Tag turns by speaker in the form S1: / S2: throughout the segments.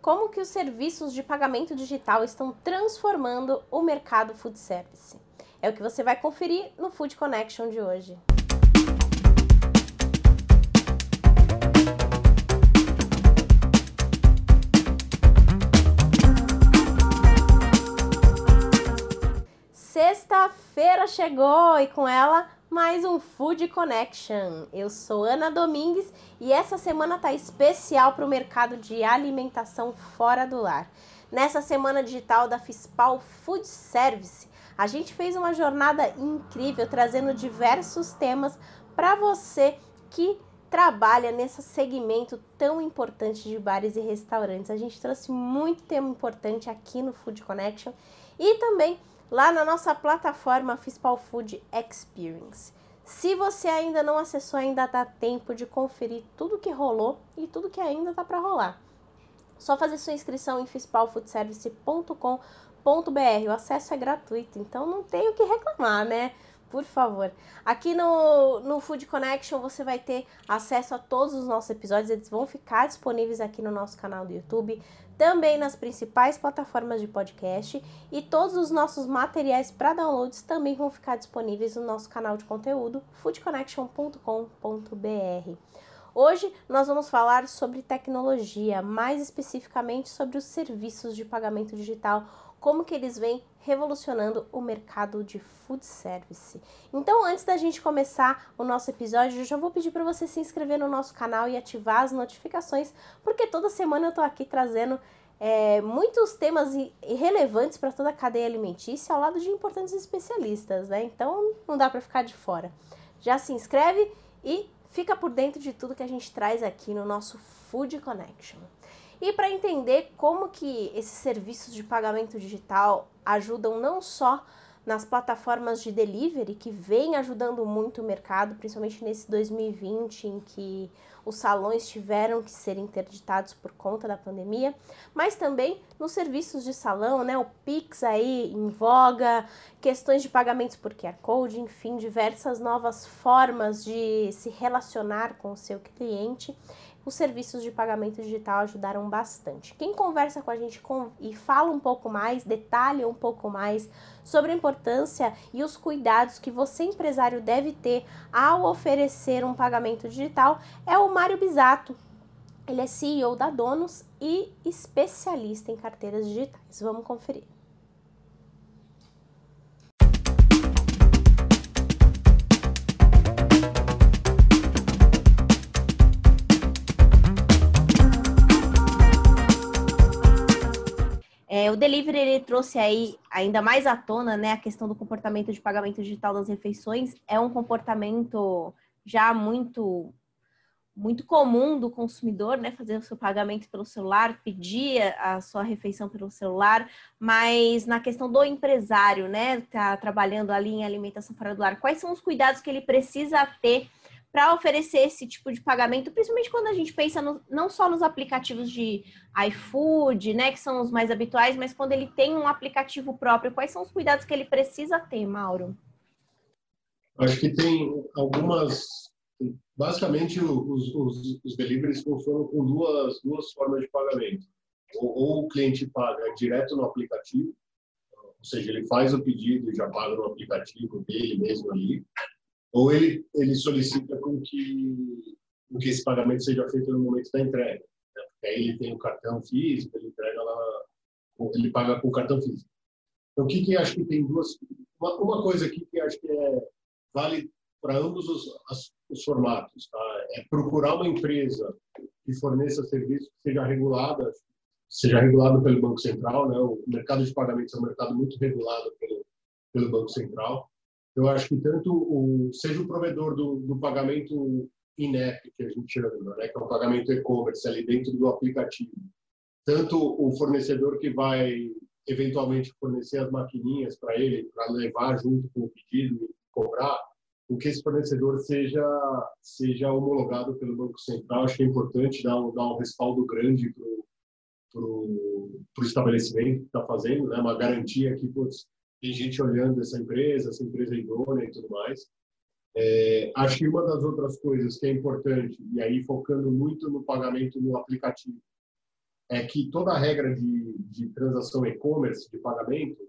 S1: como que os serviços de pagamento digital estão transformando o mercado food service. É o que você vai conferir no Food Connection de hoje. Sexta-feira chegou e com ela mais um Food Connection. Eu sou Ana Domingues e essa semana tá especial para o mercado de alimentação fora do lar. Nessa semana digital da Fispal Food Service, a gente fez uma jornada incrível trazendo diversos temas para você que trabalha nesse segmento tão importante de bares e restaurantes. A gente trouxe muito tema importante aqui no Food Connection e também lá na nossa plataforma Fispal Food Experience. Se você ainda não acessou, ainda dá tempo de conferir tudo que rolou e tudo que ainda tá para rolar. Só fazer sua inscrição em fispalfoodservice.com.br. O acesso é gratuito, então não tem o que reclamar, né? Por favor. Aqui no, no Food Connection você vai ter acesso a todos os nossos episódios, eles vão ficar disponíveis aqui no nosso canal do YouTube, também nas principais plataformas de podcast e todos os nossos materiais para downloads também vão ficar disponíveis no nosso canal de conteúdo foodconnection.com.br. Hoje nós vamos falar sobre tecnologia, mais especificamente sobre os serviços de pagamento digital como que eles vêm revolucionando o mercado de food service. Então, antes da gente começar o nosso episódio, eu já vou pedir para você se inscrever no nosso canal e ativar as notificações, porque toda semana eu estou aqui trazendo é, muitos temas relevantes para toda a cadeia alimentícia ao lado de importantes especialistas, né? Então, não dá para ficar de fora. Já se inscreve e fica por dentro de tudo que a gente traz aqui no nosso Food Connection. E para entender como que esses serviços de pagamento digital ajudam não só nas plataformas de delivery, que vem ajudando muito o mercado, principalmente nesse 2020, em que os salões tiveram que ser interditados por conta da pandemia, mas também nos serviços de salão, né? O Pix aí em voga, questões de pagamentos por QR Code, enfim, diversas novas formas de se relacionar com o seu cliente os serviços de pagamento digital ajudaram bastante. Quem conversa com a gente com, e fala um pouco mais, detalha um pouco mais sobre a importância e os cuidados que você, empresário, deve ter ao oferecer um pagamento digital é o Mário Bisato. Ele é CEO da Donos e especialista em carteiras digitais. Vamos conferir. O delivery ele trouxe aí ainda mais à tona né, a questão do comportamento de pagamento digital das refeições. É um comportamento já muito muito comum do consumidor, né, fazer o seu pagamento pelo celular, pedir a sua refeição pelo celular, mas na questão do empresário, né, tá trabalhando ali em alimentação fora do lar, quais são os cuidados que ele precisa ter para oferecer esse tipo de pagamento, principalmente quando a gente pensa no, não só nos aplicativos de iFood, né, que são os mais habituais, mas quando ele tem um aplicativo próprio, quais são os cuidados que ele precisa ter, Mauro?
S2: Acho que tem algumas. Basicamente, os, os, os deliveries funcionam com duas, duas formas de pagamento. Ou, ou o cliente paga direto no aplicativo, ou seja, ele faz o pedido e já paga no aplicativo dele mesmo ali, ou ele, ele solicita com que, com que esse pagamento seja feito no momento da entrega. Né? Porque aí ele tem o cartão físico, ele entrega lá, ele paga com o cartão físico. Então, o que, que acho que tem duas. Uma, uma coisa aqui que acho que é, vale para ambos os, as, os formatos. Tá? É procurar uma empresa que forneça serviço que seja regulada, seja regulado pelo Banco Central. Né? O mercado de pagamentos é um mercado muito regulado pelo, pelo Banco Central. Eu acho que tanto o, seja o provedor do, do pagamento INEP, que a gente chama, né, que é um pagamento e-commerce ali dentro do aplicativo, tanto o fornecedor que vai eventualmente fornecer as maquininhas para ele, para levar junto com o pedido e cobrar, o que esse fornecedor seja seja homologado pelo Banco Central. Acho que é importante dar um, dar um respaldo grande para o estabelecimento que está fazendo, né? uma garantia que putz, tem gente olhando essa empresa, essa empresa é idônea e tudo mais. É, acho que uma das outras coisas que é importante, e aí focando muito no pagamento no aplicativo, é que toda a regra de, de transação e-commerce, de pagamento,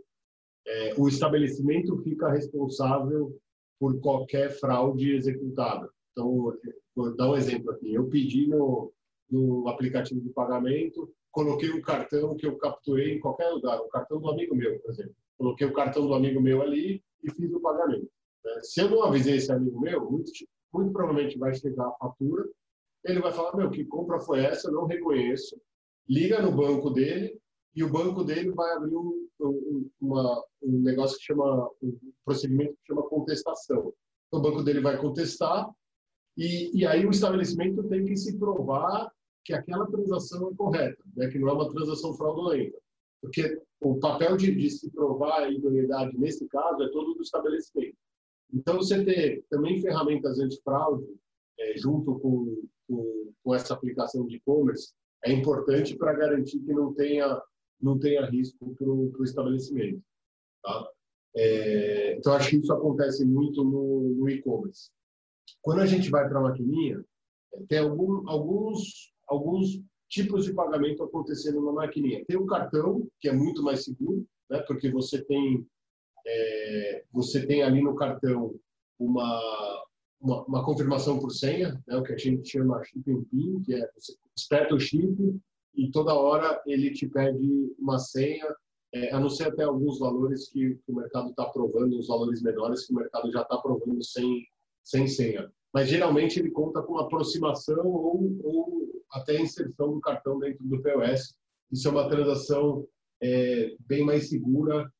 S2: é, o estabelecimento fica responsável por qualquer fraude executada. Então, vou dar um exemplo aqui. Eu pedi no, no aplicativo de pagamento, coloquei um cartão que eu capturei em qualquer lugar, o cartão do amigo meu, por exemplo. Coloquei o cartão do amigo meu ali e fiz o pagamento. Né? Se eu não avisei esse amigo meu, muito, muito provavelmente vai chegar a fatura, ele vai falar, meu, que compra foi essa? Eu não reconheço. Liga no banco dele e o banco dele vai abrir um, um, uma, um negócio que chama, um procedimento que chama contestação. Então, o banco dele vai contestar e, e aí o estabelecimento tem que se provar que aquela transação é correta, né? que não é uma transação fraudulenta. Porque o papel de, de se provar a idoneidade, nesse caso, é todo do estabelecimento. Então, você ter também ferramentas antifraude, é, junto com, com, com, essa aplicação de e-commerce, é importante para garantir que não tenha, não tenha risco para o estabelecimento. Tá? É, então, acho que isso acontece muito no, no e-commerce. Quando a gente vai para a maquininha, tem algum, alguns, alguns tipos de pagamento acontecendo na maquininha. Tem o cartão, que é muito mais seguro, né? porque você tem, é, você tem ali no cartão uma, uma, uma, confirmação por senha, né? o que a gente chama chip and PIN, que é você espeta o chip e toda hora ele te pede uma senha, é, a não ser até alguns valores que, que o mercado está aprovando, os valores menores que o mercado já está aprovando sem, sem senha mas geralmente ele conta com aproximação ou, ou até inserção do cartão dentro do POS. Isso é uma transação é, bem mais segura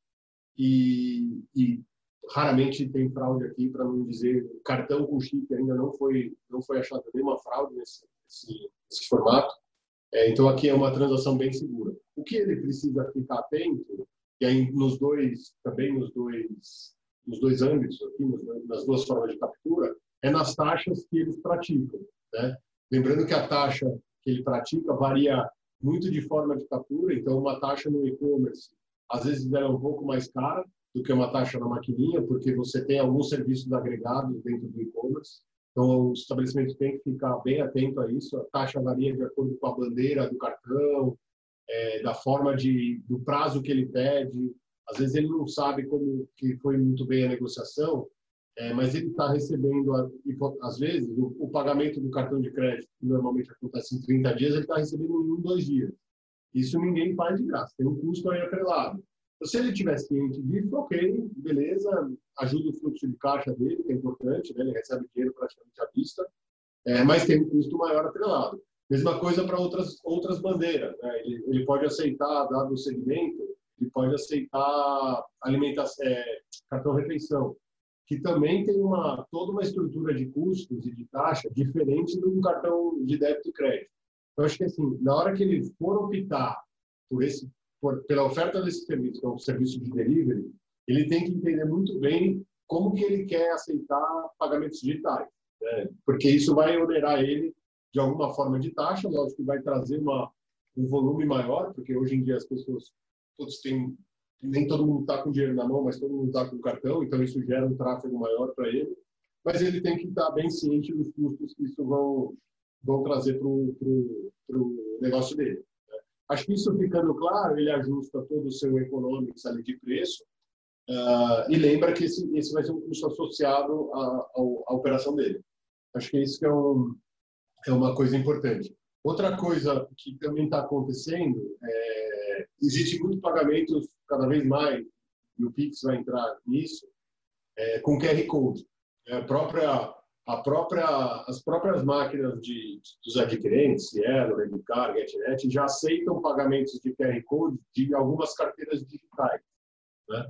S2: e, e, raramente tem fraude aqui, para não dizer cartão com chip ainda não foi não foi achado nenhuma fraude nesse, nesse, nesse formato. É, então aqui é uma transação bem segura. O que ele precisa ficar atento e aí nos dois também nos dois nos dois âmbitos aqui nas duas formas de captura é nas taxas que eles praticam. Né? Lembrando que a taxa que ele pratica varia muito de forma de captura, então uma taxa no e-commerce às vezes é um pouco mais cara do que uma taxa na maquininha, porque você tem alguns serviços agregados dentro do e-commerce. Então, o estabelecimento tem que ficar bem atento a isso. A taxa varia de acordo com a bandeira do cartão, é, da forma de, do prazo que ele pede. Às vezes ele não sabe como que foi muito bem a negociação, é, mas ele está recebendo, às vezes, o, o, pagamento do cartão de crédito, que normalmente acontece em 30 dias, ele está recebendo em um, dois dias. Isso ninguém faz de graça, tem um custo aí atrelado. Então, se ele tiver ciente disso, ok, beleza, ajuda o fluxo de caixa dele, que é importante, né? ele recebe dinheiro praticamente à vista, é, mas tem um custo maior atrelado. Mesma coisa para outras, outras bandeiras. Né? Ele, ele, pode aceitar, dado o segmento, ele pode aceitar alimentação, é, cartão refeição que também tem uma, toda uma estrutura de custos e de taxa diferente de um cartão de débito e crédito. Então, acho que assim, na hora que ele for optar por esse, por, pela oferta desse serviço, que é um serviço de delivery, ele tem que entender muito bem como que ele quer aceitar pagamentos digitais, né? porque isso vai onerar ele de alguma forma de taxa, lógico que vai trazer uma, um volume maior, porque hoje em dia as pessoas todos têm nem todo mundo está com dinheiro na mão, mas todo mundo está com cartão, então isso gera um tráfego maior para ele. Mas ele tem que estar tá bem ciente dos custos que isso vão, vão trazer para o negócio dele. Né? Acho que isso ficando claro, ele ajusta todo o seu economics ali de preço uh, e lembra que esse, esse vai ser um custo associado à, à operação dele. Acho que isso que é, um, é uma coisa importante. Outra coisa que também está acontecendo é existe muito pagamentos cada vez mais, e o Pix vai entrar nisso, é, com QR Code. É, a própria, a própria, as próprias máquinas de, dos adquirentes, Cielo, Redcar, GetNet, já aceitam pagamentos de QR Code de algumas carteiras digitais. Né?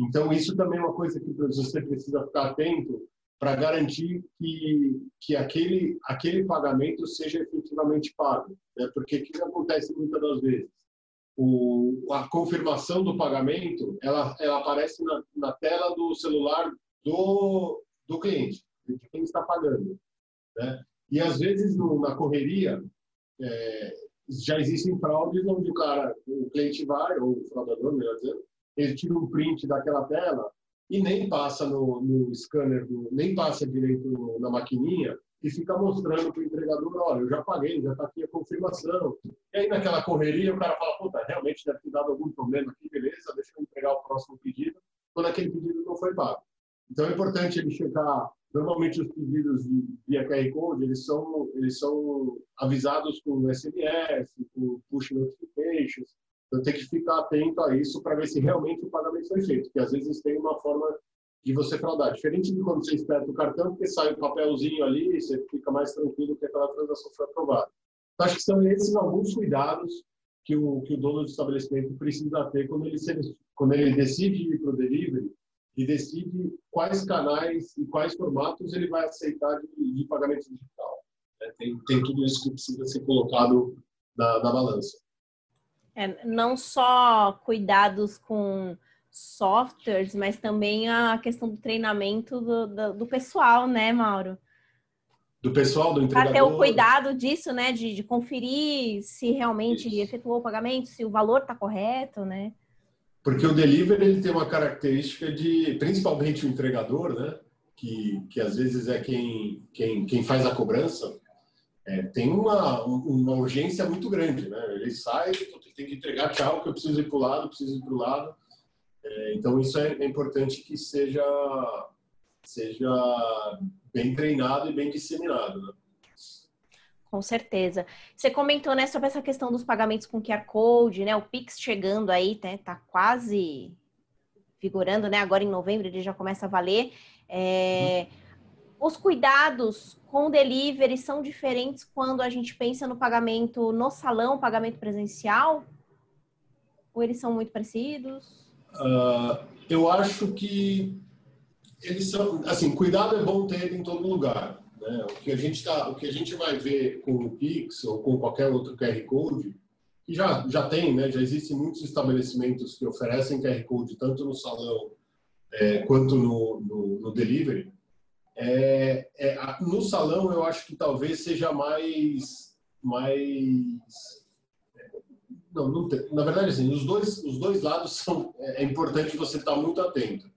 S2: Então, isso também é uma coisa que você precisa ficar atento para garantir que, que aquele, aquele pagamento seja efetivamente pago. Né? Porque o que acontece muitas das vezes? O, a confirmação do pagamento ela, ela aparece na, na tela do celular do, do cliente, de quem está pagando. Né? E às vezes no, na correria é, já existem fraudes onde o cara, o cliente vai, ou o fraudador, melhor dizendo, ele tira um print daquela tela e nem passa no, no scanner, nem passa direito na maquininha e fica mostrando para o entregador, olha, eu já paguei, já está aqui a confirmação. E aí naquela correria o cara fala, puta, realmente deve ter dado algum problema aqui, beleza, deixa eu entregar o próximo pedido, quando aquele pedido não foi pago. Então é importante ele checar, normalmente os pedidos via QR Code, eles são, eles são avisados com SMS, com push notifications, então tem que ficar atento a isso para ver se realmente o pagamento foi feito, porque às vezes tem uma forma de você fraudar. Diferente de quando você espera o cartão, porque sai o um papelzinho ali e você fica mais tranquilo que aquela transação foi aprovada. Então, acho que são esses alguns cuidados que o, que o dono do estabelecimento precisa ter quando ele, quando ele decide ir para o delivery e decide quais canais e quais formatos ele vai aceitar de, de pagamento digital. É, tem, tem tudo isso que precisa ser colocado na, na balança.
S1: É, não só cuidados com softwares, mas também a questão do treinamento do, do, do pessoal, né, Mauro?
S2: Do pessoal, do entregador.
S1: Para ter o cuidado disso, né, de, de conferir se realmente Isso. efetuou o pagamento, se o valor está correto, né?
S2: Porque o delivery ele tem uma característica de, principalmente o entregador, né, que, que às vezes é quem, quem, quem faz a cobrança, é, tem uma, uma urgência muito grande, né? Ele sai, tem que entregar, tchau, que eu preciso ir para o lado, preciso ir para o lado. É, então, isso é, é, importante que seja, seja bem treinado e bem disseminado. Né?
S1: Com certeza. Você comentou né, sobre essa questão dos pagamentos com QR Code, né? O Pix chegando aí, né? Tá quase vigorando, né? Agora em novembro ele já começa a valer. É... Os cuidados com delivery são diferentes quando a gente pensa no pagamento no salão, pagamento presencial? Ou eles são muito parecidos?
S2: Uh, eu acho que eles são, assim, cuidado é bom ter em todo lugar. Né? O que a gente tá, o que a gente vai ver com o Pix ou com qualquer outro QR Code, que já já tem, né? Já existem muitos estabelecimentos que oferecem QR Code tanto no salão é, quanto no, no, no delivery. É, é, no salão eu acho que talvez seja mais mais não, não tem. Na verdade, assim, os dois, os dois lados são. É, é importante você estar muito atento,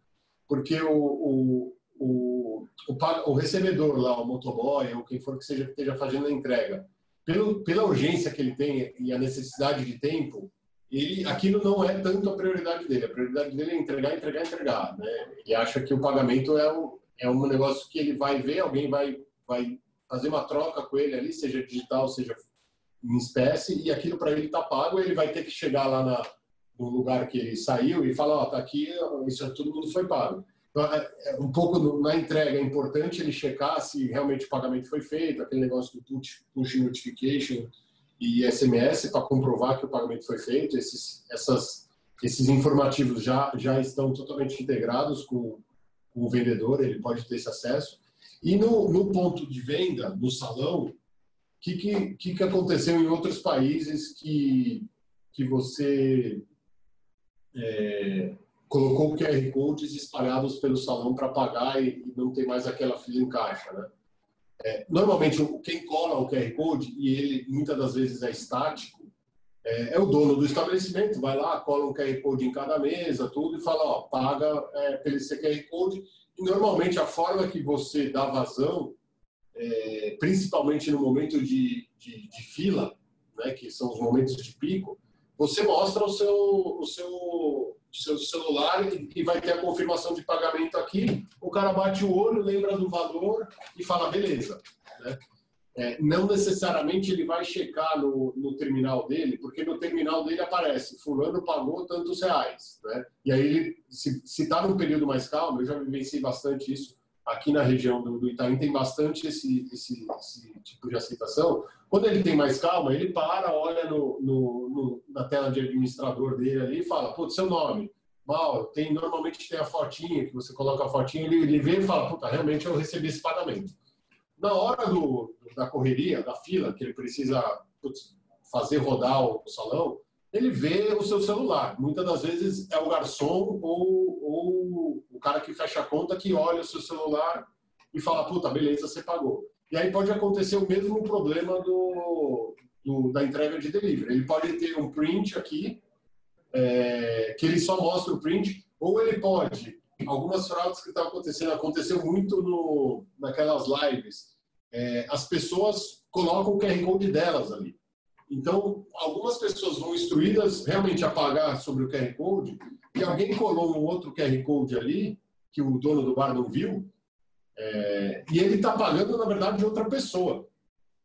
S2: porque o, o, o, o, o recebedor lá, o motoboy ou quem for que seja esteja fazendo a entrega, pelo, pela urgência que ele tem e a necessidade de tempo, ele, aquilo não é tanto a prioridade dele. A prioridade dele é entregar, entregar, entregar. Né? Ele acha que o pagamento é um, é um negócio que ele vai ver, alguém vai, vai fazer uma troca com ele ali, seja digital, seja em espécie e aquilo para ele está pago, ele vai ter que chegar lá na, no lugar que ele saiu e falar, ó, oh, tá aqui, isso é, todo mundo foi pago. Então, é, é, um pouco na entrega é importante ele checar se realmente o pagamento foi feito, aquele negócio do push, push notification e SMS para comprovar que o pagamento foi feito. Esses, essas, esses informativos já, já estão totalmente integrados com, com o vendedor, ele pode ter esse acesso. E no, no ponto de venda, no salão, que, que, que aconteceu em outros países que, que você é, colocou QR Codes espalhados pelo salão para pagar e, e, não tem mais aquela fila em caixa, né? É, normalmente, quem cola o QR Code, e ele muitas das vezes é estático, é, é, o dono do estabelecimento, vai lá, cola um QR Code em cada mesa, tudo, e fala, ó, paga é, pelo esse QR Code. E normalmente a forma que você dá vazão é, principalmente no momento de, de, de, fila, né, que são os momentos de pico, você mostra o seu, o seu, seu celular e, e vai ter a confirmação de pagamento aqui. O cara bate o olho, lembra do valor e fala, beleza. Né? É, não necessariamente ele vai checar no, no, terminal dele, porque no terminal dele aparece fulano pagou tantos reais, né? E aí ele, se está num período mais calmo, eu já vivenciei bastante isso, aqui na região do, do Itaim tem bastante esse, esse, esse, tipo de aceitação. Quando ele tem mais calma, ele para, olha no, no, no na tela de administrador dele ali e fala, pô, seu nome, Mal, tem, normalmente tem a fotinha, que você coloca a fotinha, ele, ele vê e fala, puta, realmente eu recebi esse pagamento. Na hora do, da correria, da fila, que ele precisa putz, fazer rodar o salão, ele vê o seu celular. Muitas das vezes é o garçom ou, ou o cara que fecha a conta que olha o seu celular e fala, puta, beleza, você pagou. E aí pode acontecer o mesmo problema do, do da entrega de delivery. Ele pode ter um print aqui, é, que ele só mostra o print, ou ele pode, algumas fraudes que estão acontecendo, aconteceu muito no, naquelas lives, é, as pessoas colocam o QR Code delas ali. Então, algumas pessoas vão instruídas realmente a pagar sobre o QR Code e alguém colou um outro QR Code ali que o dono do bar não viu é, e ele está pagando, na verdade, de outra pessoa.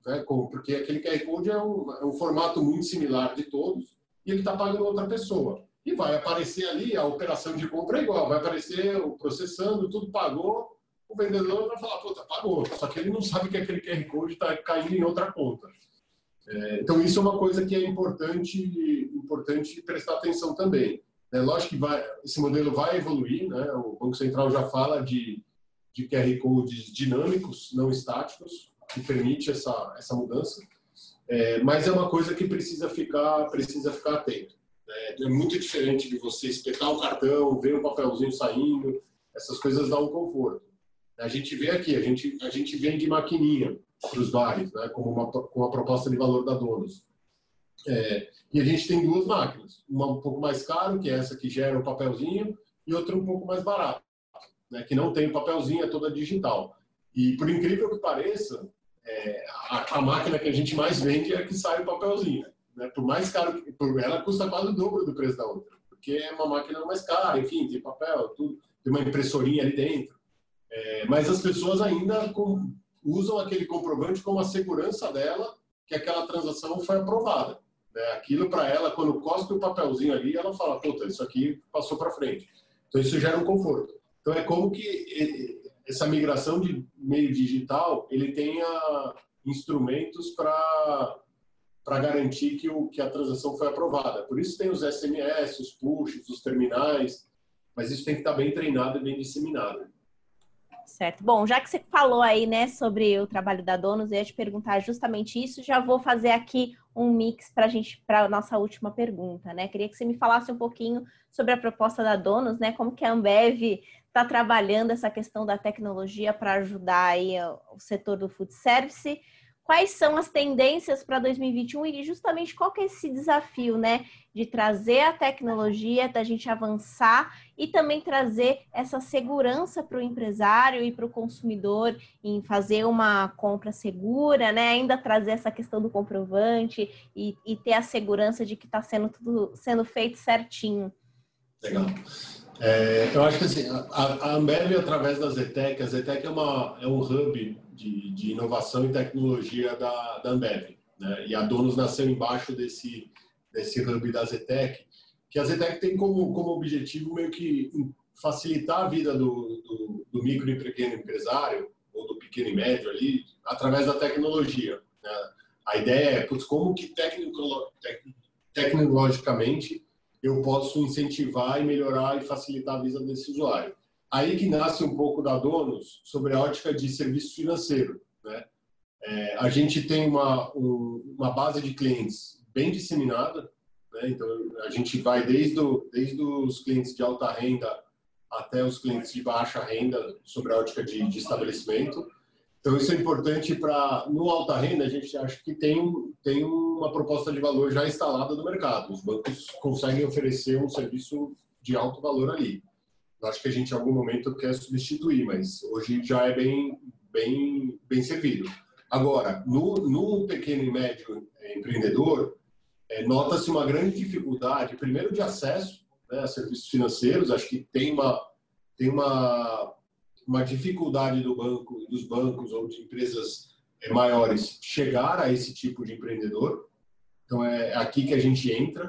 S2: Né? Porque aquele QR Code é um, é um formato muito similar de todos e ele está pagando outra pessoa. E vai aparecer ali a operação de compra é igual, vai aparecer o processando, tudo pagou, o vendedor vai falar, puta, pagou. Só que ele não sabe que aquele QR Code está caindo em outra conta. É, então, isso é uma coisa que é importante, importante prestar atenção também. É, lógico que vai, esse modelo vai evoluir, né? o Banco Central já fala de, de QR Codes dinâmicos, não estáticos, que permite essa, essa mudança, é, mas é uma coisa que precisa ficar, precisa ficar atento. É, é muito diferente de você espetar o cartão, ver o papelzinho saindo, essas coisas dão um conforto. A gente vê aqui, a gente, a gente vende maquininha para os bares, né, como uma, com a proposta de valor da Donos. É, e a gente tem duas máquinas, uma um pouco mais cara, que é essa que gera o papelzinho, e outra um pouco mais barata, né, que não tem o papelzinho, é toda digital. E por incrível que pareça, é, a, a, máquina que a gente mais vende é a que sai o papelzinho. Né? Por mais caro, por, ela custa quase o dobro do preço da outra, porque é uma máquina mais cara, enfim, tem papel, tudo, tem uma impressorinha ali dentro. É, mas as pessoas ainda com, usam aquele comprovante como a segurança dela que aquela transação foi aprovada. Né? Aquilo para ela, quando cospe o papelzinho ali, ela fala, puta, isso aqui passou para frente. Então isso gera um conforto. Então é como que essa migração de meio digital ele tenha instrumentos para para garantir que, o, que a transação foi aprovada. Por isso tem os SMS, os pushes, os terminais, mas isso tem que estar bem treinado e bem disseminado.
S1: Certo. Bom, já que você falou aí, né, sobre o trabalho da Donos, eu ia te perguntar justamente isso. Já vou fazer aqui um mix para a gente, para nossa última pergunta, né? Queria que você me falasse um pouquinho sobre a proposta da Donos, né? Como que a Ambev está trabalhando essa questão da tecnologia para ajudar aí o setor do food service quais são as tendências para 2021 e justamente qual que é esse desafio, né, de trazer a tecnologia, da gente avançar e também trazer essa segurança para o empresário e para o consumidor em fazer uma compra segura, né, ainda trazer essa questão do comprovante e, e ter a segurança de que está sendo tudo sendo feito certinho.
S2: Legal. É, eu acho que assim, a, a Ambev, através da Zetec, a Zetec é, uma, é um hub de, de inovação e tecnologia da, da Ambev. Né? E a Donos nasceu embaixo desse, desse hub da Zetec, que a Zetec tem como, como objetivo meio que facilitar a vida do, do, do micro e pequeno empresário, ou do pequeno e médio ali, através da tecnologia. Né? A ideia é, putz, como que tec, tecnologicamente eu posso incentivar e melhorar e facilitar a vida desse usuário. Aí que nasce um pouco da Donos sobre a ótica de serviço financeiro. Né? É, a gente tem uma, um, uma base de clientes bem disseminada, né? então a gente vai desde, o, desde os clientes de alta renda até os clientes de baixa renda sobre a ótica de, de estabelecimento. Então, isso é importante para, no alta renda, a gente acha que tem, tem uma proposta de valor já instalada no mercado. Os bancos conseguem oferecer um serviço de alto valor ali. Acho que a gente, em algum momento, quer substituir, mas hoje já é bem, bem, bem servido. Agora, no, no pequeno e médio empreendedor, é, nota-se uma grande dificuldade, primeiro, de acesso né, a serviços financeiros. Acho que tem uma, tem uma uma dificuldade do banco, dos bancos ou de empresas é, maiores chegar a esse tipo de empreendedor. Então é aqui que a gente entra,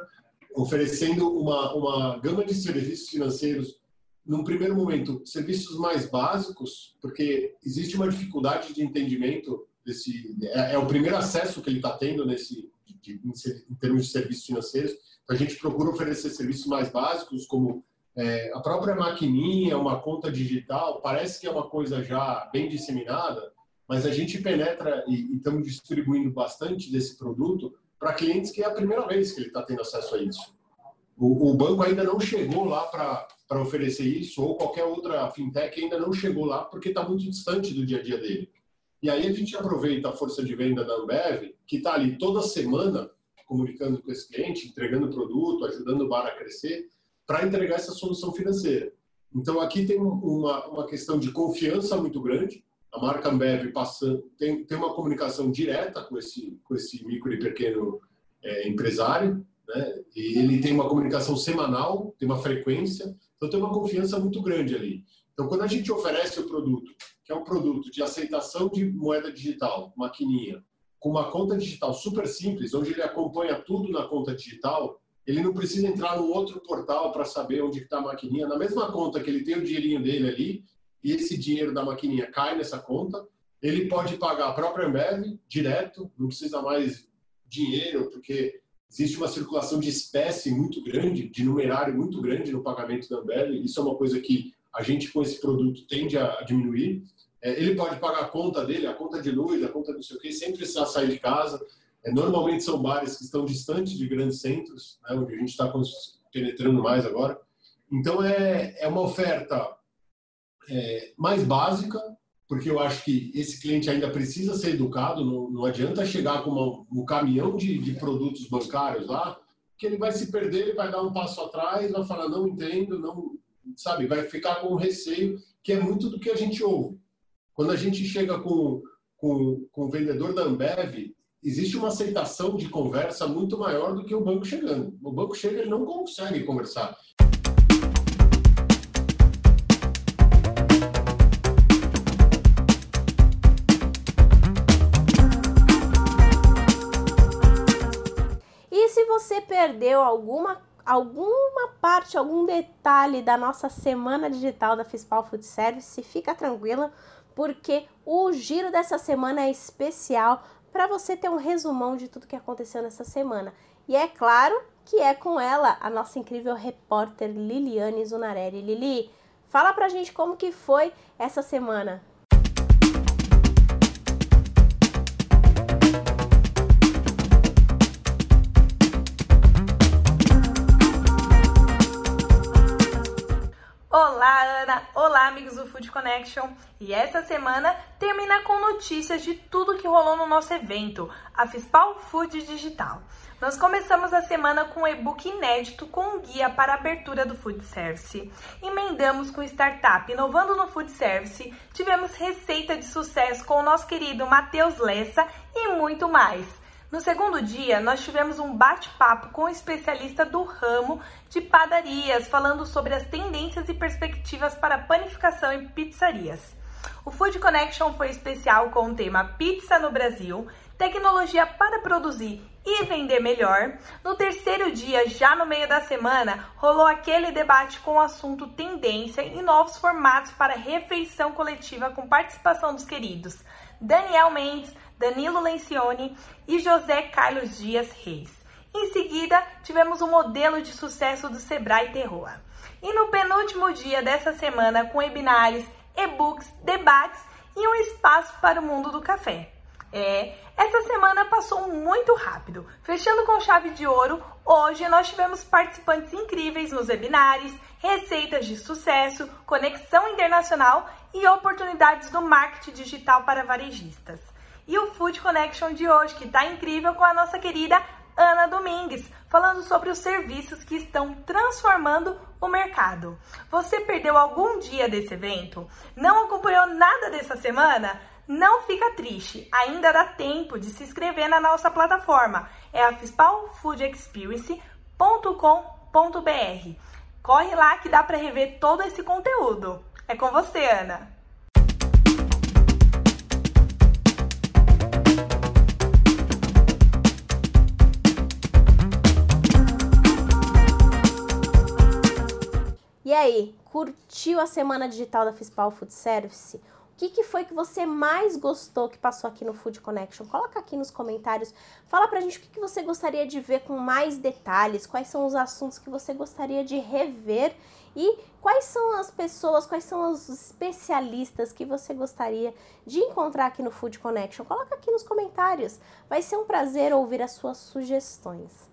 S2: oferecendo uma, uma gama de serviços financeiros, num primeiro momento, serviços mais básicos, porque existe uma dificuldade de entendimento desse. É, é o primeiro acesso que ele está tendo nesse, de, de, em termos de serviços financeiros. Então, a gente procura oferecer serviços mais básicos, como é, a própria maquininha, uma conta digital, parece que é uma coisa já bem disseminada, mas a gente penetra e, e estamos distribuindo bastante desse produto para clientes que é a primeira vez que ele está tendo acesso a isso. O, o banco ainda não chegou lá para oferecer isso, ou qualquer outra fintech ainda não chegou lá porque está muito distante do dia a dia dele. E aí a gente aproveita a força de venda da Ambev, que está ali toda semana comunicando com esse cliente, entregando produto, ajudando o bar a crescer, para entregar essa solução financeira. Então, aqui tem uma, uma questão de confiança muito grande, a marca Ambev passando, tem, tem uma comunicação direta com esse, com esse micro e pequeno é, empresário, né? ele tem uma comunicação semanal, tem uma frequência, então tem uma confiança muito grande ali. Então, quando a gente oferece o produto, que é um produto de aceitação de moeda digital, maquininha, com uma conta digital super simples, onde ele acompanha tudo na conta digital, ele não precisa entrar no outro portal para saber onde está a maquininha. Na mesma conta que ele tem o dinheirinho dele ali, e esse dinheiro da maquininha cai nessa conta, ele pode pagar a própria Ambev direto, não precisa mais dinheiro, porque existe uma circulação de espécie muito grande, de numerário muito grande no pagamento da Ambev. Isso é uma coisa que a gente com esse produto tende a diminuir. É, ele pode pagar a conta dele, a conta de luz, a conta não sei o quê, sem precisar sair de casa. É, normalmente são bares que estão distantes de grandes centros, né, onde a gente está penetrando mais agora. Então é, é uma oferta é, mais básica, porque eu acho que esse cliente ainda precisa ser educado, não, não adianta chegar com uma, um caminhão de, de produtos bancários lá, que ele vai se perder, ele vai dar um passo atrás, vai falar não entendo, não sabe, vai ficar com receio, que é muito do que a gente ouve. Quando a gente chega com, com, com o vendedor da Ambev, existe uma aceitação de conversa muito maior do que o banco chegando. O banco chega, ele não consegue conversar.
S1: Você perdeu alguma alguma parte, algum detalhe da nossa semana digital da Fispal Food Service, fica tranquila, porque o giro dessa semana é especial para você ter um resumão de tudo que aconteceu nessa semana. E é claro que é com ela, a nossa incrível repórter Liliane Zunarelli. Lili, fala pra gente como que foi essa semana.
S3: Olá, amigos do Food Connection! E essa semana termina com notícias de tudo que rolou no nosso evento, a Fispal Food Digital. Nós começamos a semana com um e-book inédito com um guia para a abertura do food service. Emendamos com startup inovando no food service, tivemos receita de sucesso com o nosso querido Matheus Lessa e muito mais. No segundo dia, nós tivemos um bate-papo com um especialista do ramo de padarias, falando sobre as tendências e perspectivas para panificação em pizzarias. O Food Connection foi especial com o tema Pizza no Brasil, tecnologia para produzir e vender melhor. No terceiro dia, já no meio da semana, rolou aquele debate com o assunto tendência e novos formatos para refeição coletiva com participação dos queridos Daniel Mendes, Danilo Lencioni e José Carlos Dias Reis. Em seguida, tivemos o um modelo de sucesso do Sebrae Terroa. E no penúltimo dia dessa semana, com webinários, e-books, debates e um espaço para o mundo do café. É, essa semana passou muito rápido. Fechando com chave de ouro, hoje nós tivemos participantes incríveis nos webinários, receitas de sucesso, conexão internacional e oportunidades do marketing digital para varejistas e o Food Connection de hoje, que está incrível com a nossa querida Ana Domingues, falando sobre os serviços que estão transformando o mercado. Você perdeu algum dia desse evento? Não acompanhou nada dessa semana? Não fica triste, ainda dá tempo de se inscrever na nossa plataforma. É a fispalfoodexperience.com.br. Corre lá que dá para rever todo esse conteúdo. É com você, Ana.
S1: E aí, curtiu a semana digital da Fispal Food Service? O que, que foi que você mais gostou que passou aqui no Food Connection? Coloca aqui nos comentários, fala pra gente o que, que você gostaria de ver com mais detalhes, quais são os assuntos que você gostaria de rever e quais são as pessoas, quais são os especialistas que você gostaria de encontrar aqui no Food Connection. Coloca aqui nos comentários, vai ser um prazer ouvir as suas sugestões.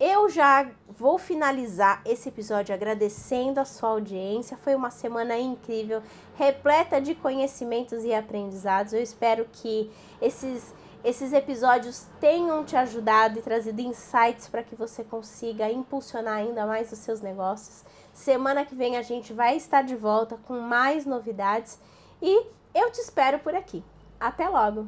S1: Eu já vou finalizar esse episódio agradecendo a sua audiência. Foi uma semana incrível, repleta de conhecimentos e aprendizados. Eu espero que esses esses episódios tenham te ajudado e trazido insights para que você consiga impulsionar ainda mais os seus negócios. Semana que vem a gente vai estar de volta com mais novidades e Eu te espero por aqui. Até logo!